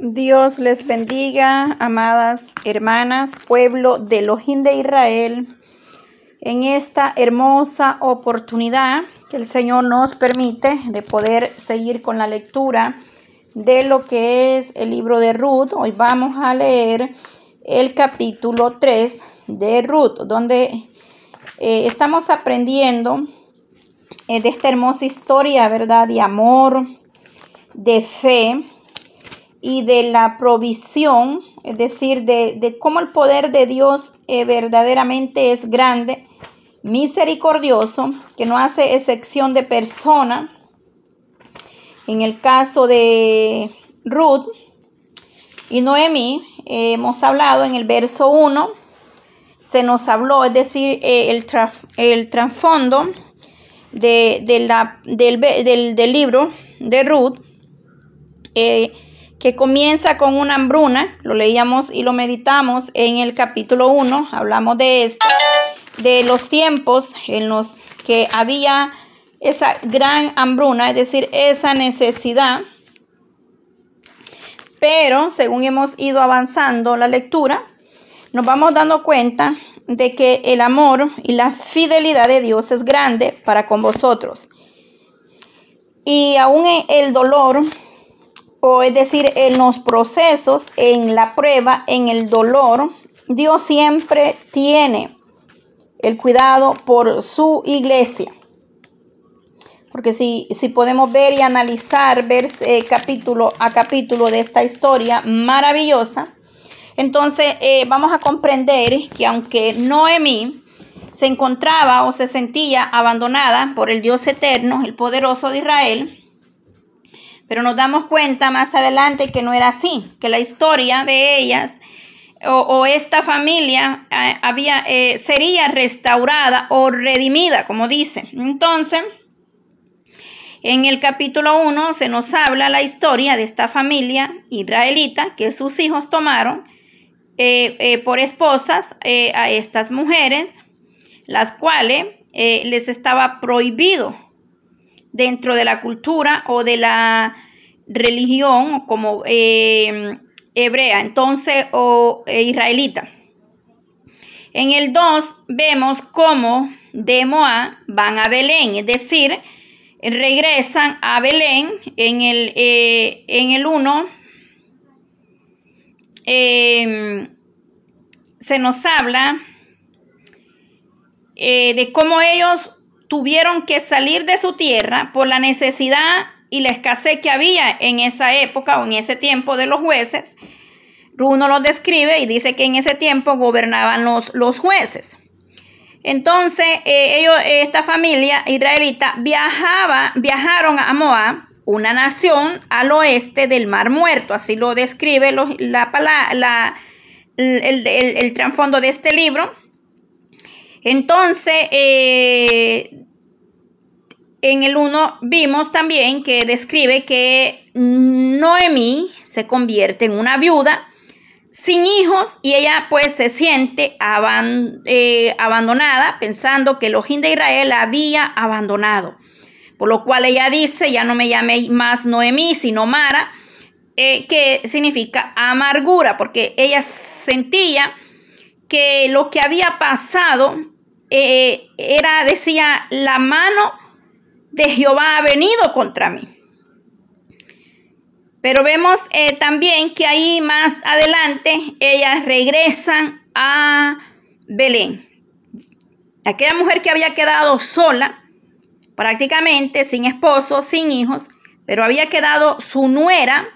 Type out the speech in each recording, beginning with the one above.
Dios les bendiga, amadas hermanas, pueblo de Elohim de Israel, en esta hermosa oportunidad que el Señor nos permite de poder seguir con la lectura de lo que es el libro de Ruth. Hoy vamos a leer el capítulo 3 de Ruth, donde eh, estamos aprendiendo eh, de esta hermosa historia, ¿verdad? De amor, de fe y de la provisión, es decir, de, cómo el poder de Dios eh, verdaderamente es grande, misericordioso, que no hace excepción de persona. En el caso de Ruth y Noemí, eh, hemos hablado en el verso 1, se nos habló, es decir, eh, el, el trasfondo de, la, del, del, libro de Ruth que comienza con una hambruna, lo leíamos y lo meditamos en el capítulo 1, hablamos de esto, de los tiempos en los que había esa gran hambruna, es decir, esa necesidad. Pero según hemos ido avanzando la lectura, nos vamos dando cuenta de que el amor y la fidelidad de Dios es grande para con vosotros. Y aún el dolor o es decir, en los procesos, en la prueba, en el dolor, Dios siempre tiene el cuidado por su iglesia. Porque si, si podemos ver y analizar, ver eh, capítulo a capítulo de esta historia maravillosa, entonces eh, vamos a comprender que aunque Noemí se encontraba o se sentía abandonada por el Dios eterno, el poderoso de Israel, pero nos damos cuenta más adelante que no era así, que la historia de ellas o, esta familia eh, había, eh, sería restaurada o redimida, como dice. Entonces, en el capítulo 1 se nos habla la historia de esta familia israelita que sus hijos tomaron eh, por esposas a estas mujeres, las cuales les estaba prohibido dentro de la cultura o de la religión como eh, hebrea, entonces, o eh, israelita. En el 2 vemos cómo de Moab van a Belén, es decir, regresan a Belén en el, eh, en el 1. Em, se nos habla de cómo ellos tuvieron que salir de su tierra por la necesidad y la escasez que había en esa época o en ese tiempo de los jueces. Uno lo describe y dice que en ese tiempo gobernaban los, los jueces. Entonces, eh, ellos, esta familia israelita viajaba, viajaron a Moab, una nación al oeste del Mar Muerto. Así lo describe la, la, el, el, trasfondo de este libro. Entonces, eh, en el 1 vimos también que describe que Noemí se convierte en una viuda sin hijos y ella pues se siente eh, abandonada pensando que el ojín de Israel la había abandonado. Por lo cual ella dice, ya no me llame más Noemí, sino Mara, eh, que significa amargura, porque ella sentía que lo que había pasado eh, era, decía, la mano de Jehová ha venido contra mí. Pero vemos eh, también que ahí más adelante ellas regresan a Belén. Aquella mujer que había quedado sola, prácticamente sin esposo, sin hijos, pero había quedado su nuera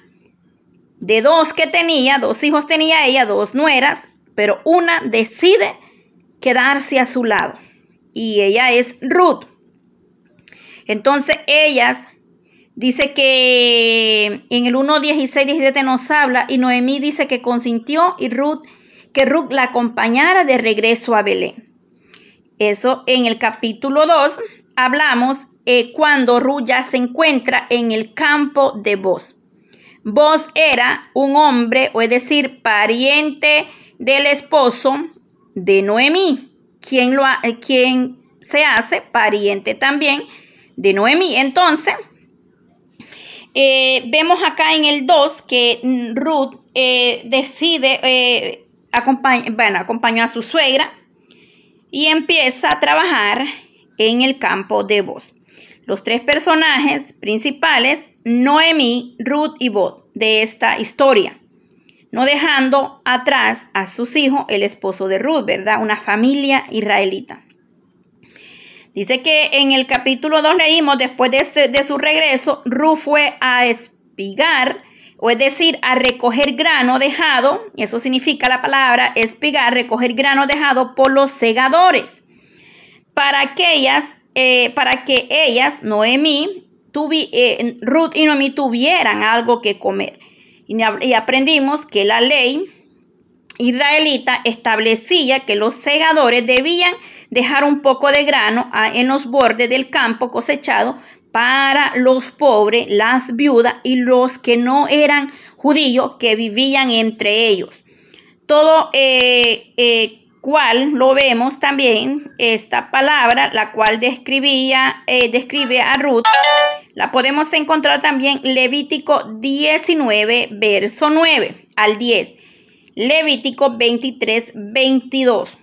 de dos que tenía, dos hijos tenía ella, dos nueras, pero una decide quedarse a su lado. Y ella es Ruth. Entonces ellas, dice que en el 1, 16, 17 nos habla y Noemí dice que consintió y Ruth, que Ruth la acompañara de regreso a Belén. Eso en el capítulo 2 hablamos eh, cuando Ruth ya se encuentra en el campo de Boz. Boz era un hombre, o es decir, pariente del esposo de Noemí, quien, lo, quien se hace pariente también de Noemí. Entonces, eh, vemos acá en el 2 que Ruth eh, decide, eh, bueno, acompañó a su suegra y empieza a trabajar en el campo de voz. Los tres personajes principales, Noemí, Ruth y Bod, de esta historia. No dejando atrás a sus hijos, el esposo de Ruth, ¿verdad? Una familia israelita. Dice que en el capítulo 2 leímos, después de, su regreso, Ruth fue a espigar, o es decir, a recoger grano dejado, eso significa la palabra espigar, recoger grano dejado por los segadores, para que ellas, eh, para que ellas, Noemí, eh, Ruth y Noemí tuvieran algo que comer. Y aprendimos que la ley israelita establecía que los segadores debían dejar un poco de grano ah, en los bordes del campo cosechado para los pobres, las viudas y los que no eran judíos que vivían entre ellos. Todo eh, eh, cual lo vemos también, esta palabra, la cual describía, eh, describe a Ruth, la podemos encontrar también Levítico 19, verso 9 al 10. Levítico 23, 22.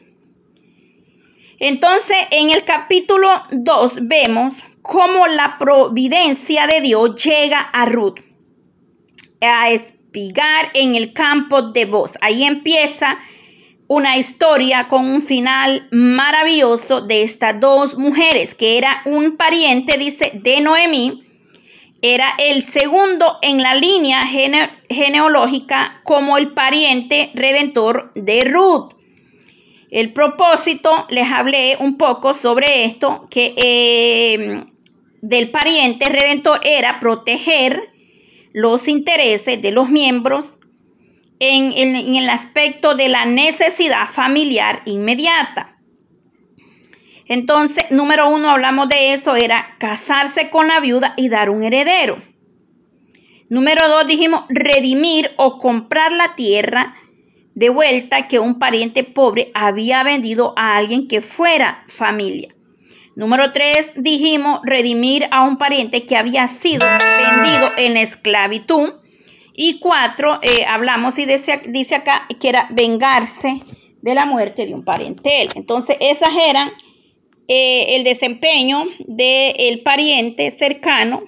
Entonces, en el capítulo 2 vemos cómo la providencia de Dios llega a Ruth a espigar en el campo de voz. Ahí empieza una historia con un final maravilloso de estas dos mujeres, que era un pariente, dice, de Noemí, era el segundo en la línea genealógica como el pariente redentor de Ruth. El propósito, les hablé un poco sobre esto, que eh, del pariente redentor era proteger los intereses de los miembros en, en el aspecto de la necesidad familiar inmediata. Entonces, número uno, hablamos de eso, era casarse con la viuda y dar un heredero. Número dos, dijimos redimir o comprar la tierra de vuelta que un pariente pobre había vendido a alguien que fuera familia. Número tres, dijimos redimir a un pariente que había sido vendido en esclavitud. Y cuatro, eh, hablamos y dice, dice, acá que era vengarse de la muerte de un pariente. Entonces, esas eran eh, el desempeño del pariente cercano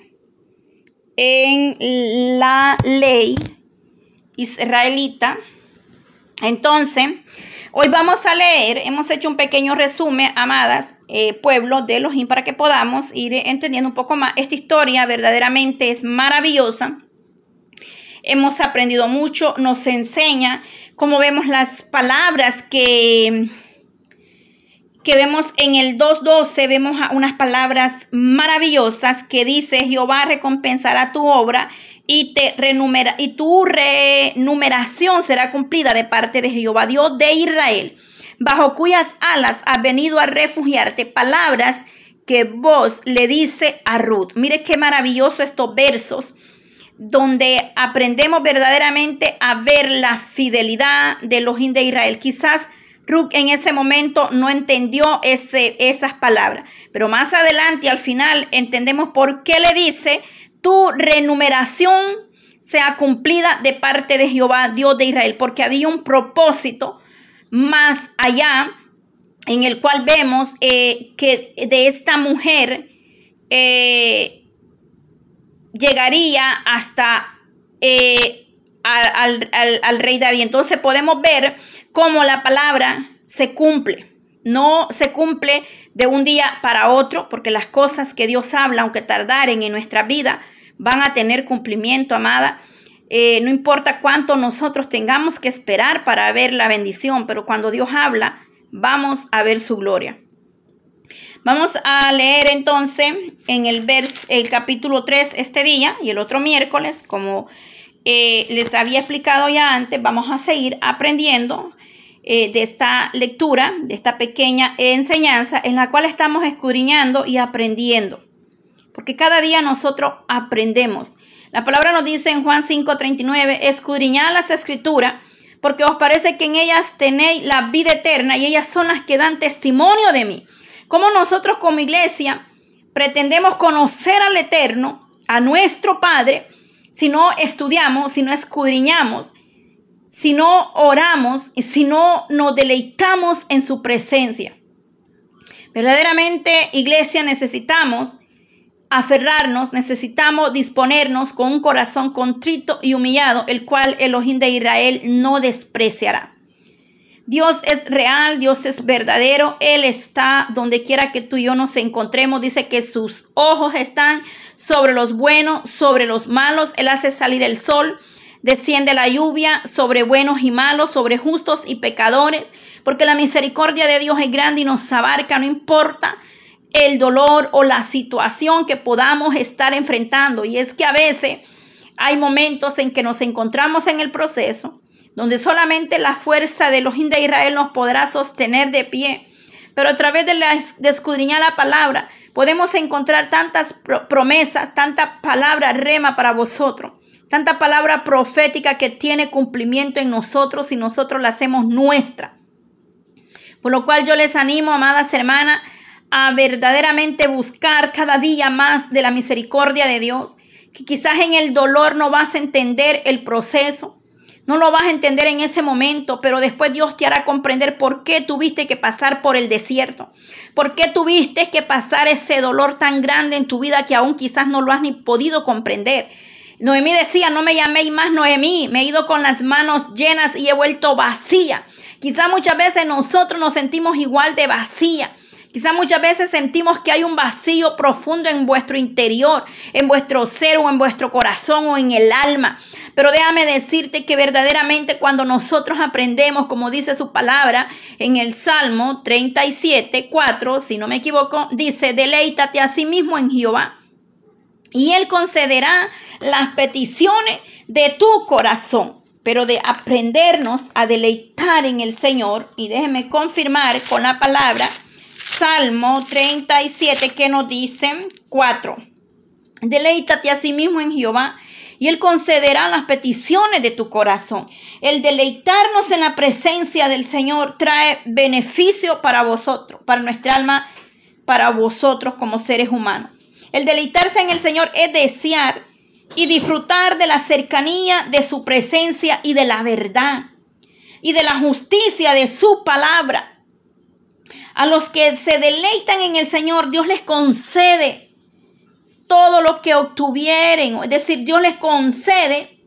en la ley israelita entonces, hoy vamos a leer, hemos hecho un pequeño resumen, amadas, eh, pueblo de Elohim, para que podamos ir entendiendo un poco más. Esta historia verdaderamente es maravillosa. Hemos aprendido mucho, nos enseña cómo vemos las palabras que, que vemos en el 2.12, vemos unas palabras maravillosas que dice, Jehová recompensará tu obra y, te renumera, y tu renumeración será cumplida de parte de Jehová Dios de Israel, bajo cuyas alas has venido a refugiarte. Palabras que vos le dice a Ruth. Mire qué maravilloso estos versos donde aprendemos verdaderamente a ver la fidelidad de los de Israel. Quizás Ruth en ese momento no entendió ese, esas palabras, pero más adelante al final entendemos por qué le dice tu renumeración sea cumplida de parte de Jehová, Dios de Israel, porque había un propósito más allá en el cual vemos eh, que de esta mujer eh, llegaría hasta eh, al, al rey David. Entonces podemos ver cómo la palabra se cumple. No se cumple de un día para otro, porque las cosas que Dios habla, aunque tardaren en nuestra vida, van a tener cumplimiento, amada. Eh, no importa cuánto nosotros tengamos que esperar para ver la bendición, pero cuando Dios habla, vamos a ver su gloria. Vamos a leer entonces en el, vers, el capítulo 3 este día y el otro miércoles, como eh, les había explicado ya antes, vamos a seguir aprendiendo eh, de esta lectura, de esta pequeña enseñanza en la cual estamos escudriñando y aprendiendo. Porque cada día nosotros aprendemos. La palabra nos dice en Juan 5:39, escudriñad las escrituras, porque os parece que en ellas tenéis la vida eterna y ellas son las que dan testimonio de mí. Como nosotros como iglesia pretendemos conocer al eterno, a nuestro Padre si no estudiamos, si no escudriñamos, si no oramos y si no nos deleitamos en su presencia. Verdaderamente, iglesia, necesitamos aferrarnos, necesitamos disponernos con un corazón contrito y humillado, el cual Elohim de Israel no despreciará. Dios es real, Dios es verdadero, Él está donde quiera que tú y yo nos encontremos. Dice que sus ojos están sobre los buenos, sobre los malos. Él hace salir el sol, desciende la lluvia sobre buenos y malos, sobre justos y pecadores, porque la misericordia de Dios es grande y nos abarca, no importa el dolor o la situación que podamos estar enfrentando. Y es que a veces hay momentos en que nos encontramos en el proceso, donde solamente la fuerza de los de Israel nos podrá sostener de pie. Pero a través de, la, de escudriñar la palabra, podemos encontrar tantas promesas, tanta palabra rema para vosotros, tanta palabra profética que tiene cumplimiento en nosotros y nosotros la hacemos nuestra. Por lo cual yo les animo, amadas hermanas, a verdaderamente buscar cada día más de la misericordia de Dios, que quizás en el dolor no vas a entender el proceso, no lo vas a entender en ese momento, pero después Dios te hará comprender por qué tuviste que pasar por el desierto, por qué tuviste que pasar ese dolor tan grande en tu vida que aún quizás no lo has ni podido comprender. Noemí decía, no me llaméis más Noemí, me he ido con las manos llenas y he vuelto vacía. Quizás muchas veces nosotros nos sentimos igual de vacía. Quizá muchas veces sentimos que hay un vacío profundo en vuestro interior, en vuestro ser o en vuestro corazón o en el alma. Pero déjame decirte que verdaderamente cuando nosotros aprendemos, como dice su palabra en el Salmo 37, 4, si no me equivoco, dice, deleítate a sí mismo en Jehová. Y Él concederá las peticiones de tu corazón pero de aprendernos a deleitar en el Señor. Y déjeme confirmar con la palabra Salmo 37 que nos dice 4. Deleítate a sí mismo en Jehová y Él concederá las peticiones de tu corazón. El deleitarnos en la presencia del Señor trae beneficio para vosotros, para nuestra alma, para vosotros como seres humanos. El deleitarse en el Señor es desear y disfrutar de la cercanía de su presencia y de la verdad y de la justicia de su palabra. A los que se deleitan en el Señor, Dios les concede todo lo que obtuvieren. Es decir, Dios les concede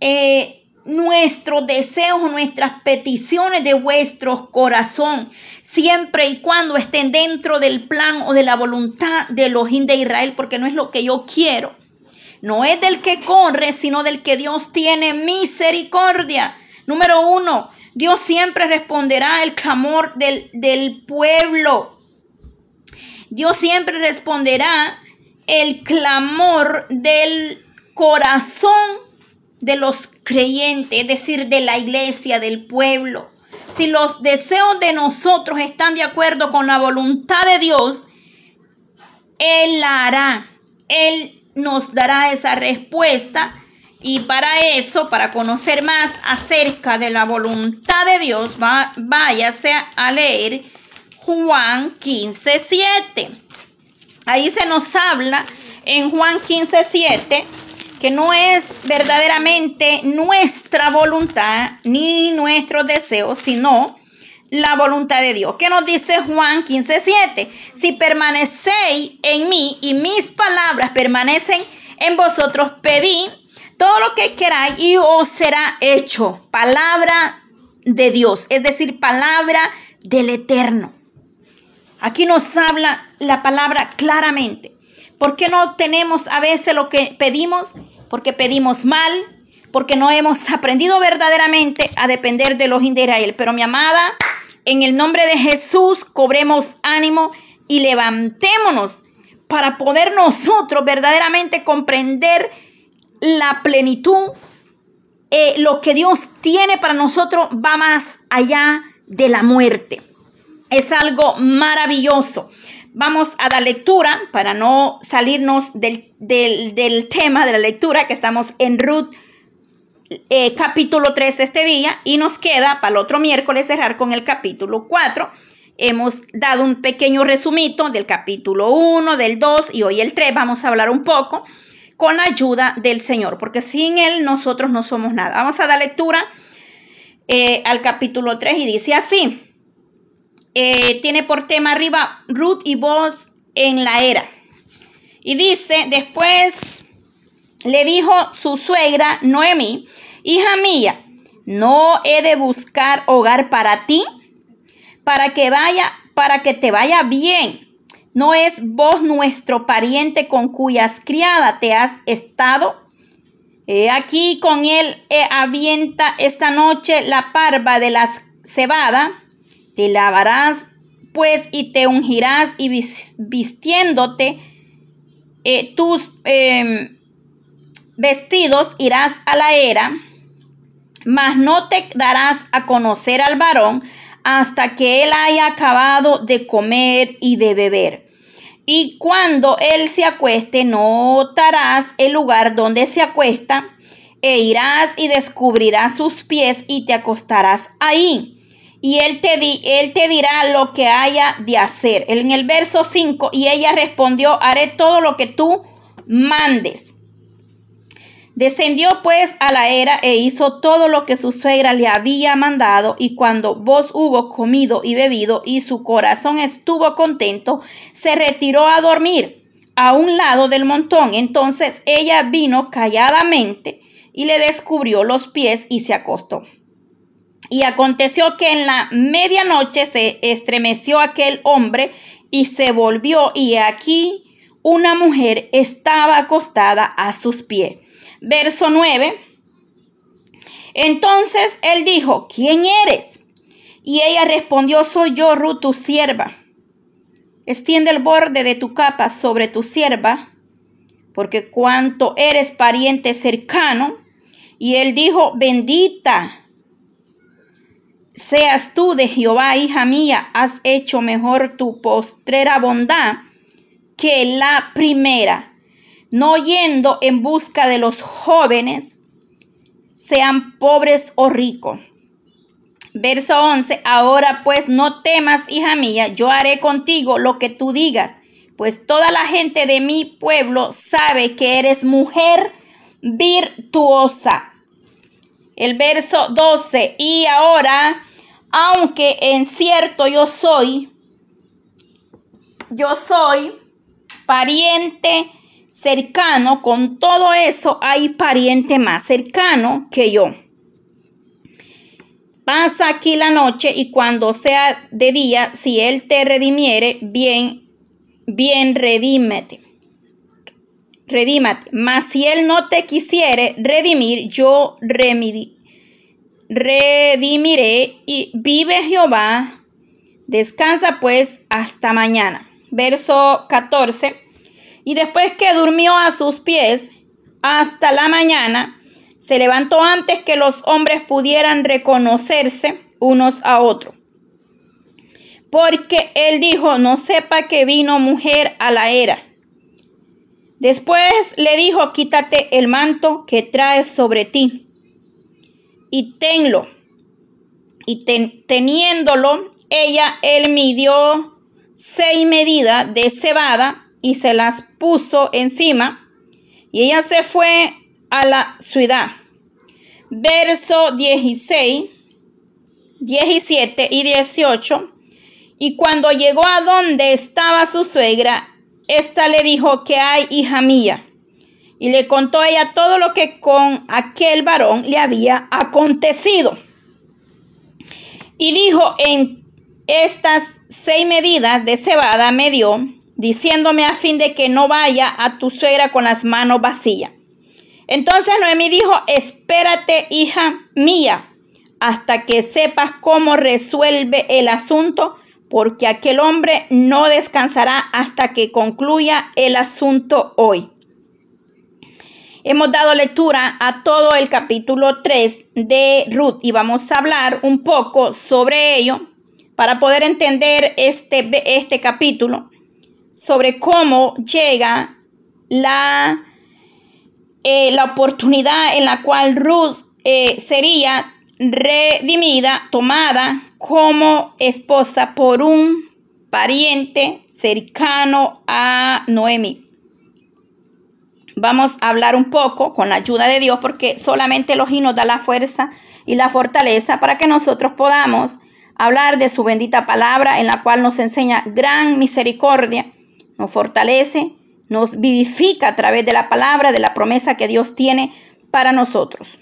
eh, nuestros deseos, nuestras peticiones de vuestro corazón, siempre y cuando estén dentro del plan o de la voluntad de los de Israel, porque no es lo que yo quiero. No es del que corre, sino del que Dios tiene misericordia. Número uno, Dios siempre responderá el clamor del, del pueblo. Dios siempre responderá el clamor del corazón de los creyentes, es decir, de la iglesia, del pueblo. Si los deseos de nosotros están de acuerdo con la voluntad de Dios, Él la hará. Él nos dará esa respuesta y para eso, para conocer más acerca de la voluntad de Dios, váyase a leer Juan 15, 7. Ahí se nos habla en Juan 15, 7 que no es verdaderamente nuestra voluntad ni nuestros deseos, sino la voluntad de Dios. ¿Qué nos dice Juan 15, 7? Si permanecéis en mí y mis palabras permanecen en vosotros, pedid todo lo que queráis y os será hecho. Palabra de Dios, es decir, palabra del eterno. Aquí nos habla la palabra claramente. ¿Por qué no tenemos a veces lo que pedimos? Porque pedimos mal, porque no hemos aprendido verdaderamente a depender de los de Israel. Pero mi amada, en el nombre de Jesús, cobremos ánimo y levantémonos para poder nosotros verdaderamente comprender la plenitud, eh, lo que Dios tiene para nosotros va más allá de la muerte. Es algo maravilloso. Vamos a dar lectura para no salirnos del, tema de la lectura que estamos en Ruth eh, capítulo 3 este día y nos queda para el otro miércoles cerrar con el capítulo 4 hemos dado un pequeño resumito del capítulo 1, del 2 y hoy el 3. Vamos a hablar un poco con la ayuda del Señor, porque sin Él nosotros no somos nada. Vamos a dar lectura eh, al capítulo 3 y dice así. Eh, tiene por tema arriba Ruth y vos en la era. Y dice, después le dijo su suegra Noemi, hija mía, ¿no he de buscar hogar para ti? Para que vaya, para que te vaya bien. ¿No es vos nuestro pariente con cuyas criadas te has estado? He aquí con él avienta esta noche la parva de la cebada te lavarás pues y te ungirás y vistiéndote eh, tus em, vestidos irás a la era, mas no te darás a conocer al varón hasta que él haya acabado de comer y de beber. Y cuando él se acueste, notarás el lugar donde se acuesta, e irás y descubrirás sus pies y te acostarás ahí y él te, di, él te dirá lo que haya de hacer. En el verso 5, y ella respondió, haré todo lo que tú mandes. Descendió pues a la era e hizo todo lo que su suegra le había mandado, y cuando vos hubo comido y bebido y su corazón estuvo contento, se retiró a dormir a un lado del montón. Entonces ella vino calladamente y le descubrió los pies y se acostó. Y aconteció que en la medianoche se estremeció aquel hombre y se volvió y aquí una mujer estaba acostada a sus pies. Verso 9. Entonces él dijo, ¿quién eres? Y ella respondió, soy yo, Ruth, tu sierva. Extiende el borde de tu capa sobre tu sierva, porque cuanto eres pariente cercano. Y él dijo, bendita seas tú de Jehová, hija mía, has hecho mejor tu postrera bondad que la primera, no yendo en busca de los jóvenes, sean pobres o ricos. Verso 11, ahora pues no temas, hija mía, yo haré contigo lo que tú digas, pues toda la gente de mi pueblo sabe que eres mujer virtuosa. El verso 12, y ahora, aunque en cierto yo soy, yo soy pariente cercano, con todo eso hay pariente más cercano que yo. Pasa aquí la noche y cuando sea de día, si él te redimiere, bien, bien redímete redímate. Mas si él no te quisiere redimir, yo redimiré y vive Jehová. Descansa pues hasta mañana. Verso 14. Y después que durmió a sus pies hasta la mañana, se levantó antes que los hombres pudieran reconocerse unos a otros. Porque él dijo, no sepa que vino mujer a la era Después le dijo, quítate el manto que traes sobre ti y tenlo. Y teniéndolo, ella, él midió seis medidas de cebada y se las puso encima. Y ella se fue a la ciudad. Verso 16, 17 y 18. Y cuando llegó a donde estaba su suegra, esta le dijo, que hay, hija mía? Y le contó ella todo lo que con aquel varón le había acontecido. Y dijo, en estas seis medidas de cebada me dio, diciéndome a fin de que no vaya a tu suegra con las manos vacías. Entonces Noemí dijo, espérate, hija mía, hasta que sepas cómo resuelve el asunto porque aquel hombre no descansará hasta que concluya el asunto hoy. Hemos dado lectura a todo el capítulo 3 de Ruth y vamos a hablar un poco sobre ello para poder entender este, este capítulo, sobre cómo llega la, eh, la oportunidad en la cual Ruth eh, sería redimida, tomada como esposa por un pariente cercano a Noemi. Vamos a hablar un poco con la ayuda de Dios porque solamente Elohim nos da la fuerza y la fortaleza para que nosotros podamos hablar de su bendita palabra en la cual nos enseña gran misericordia, nos fortalece, nos vivifica a través de la palabra, de la promesa que Dios tiene para nosotros.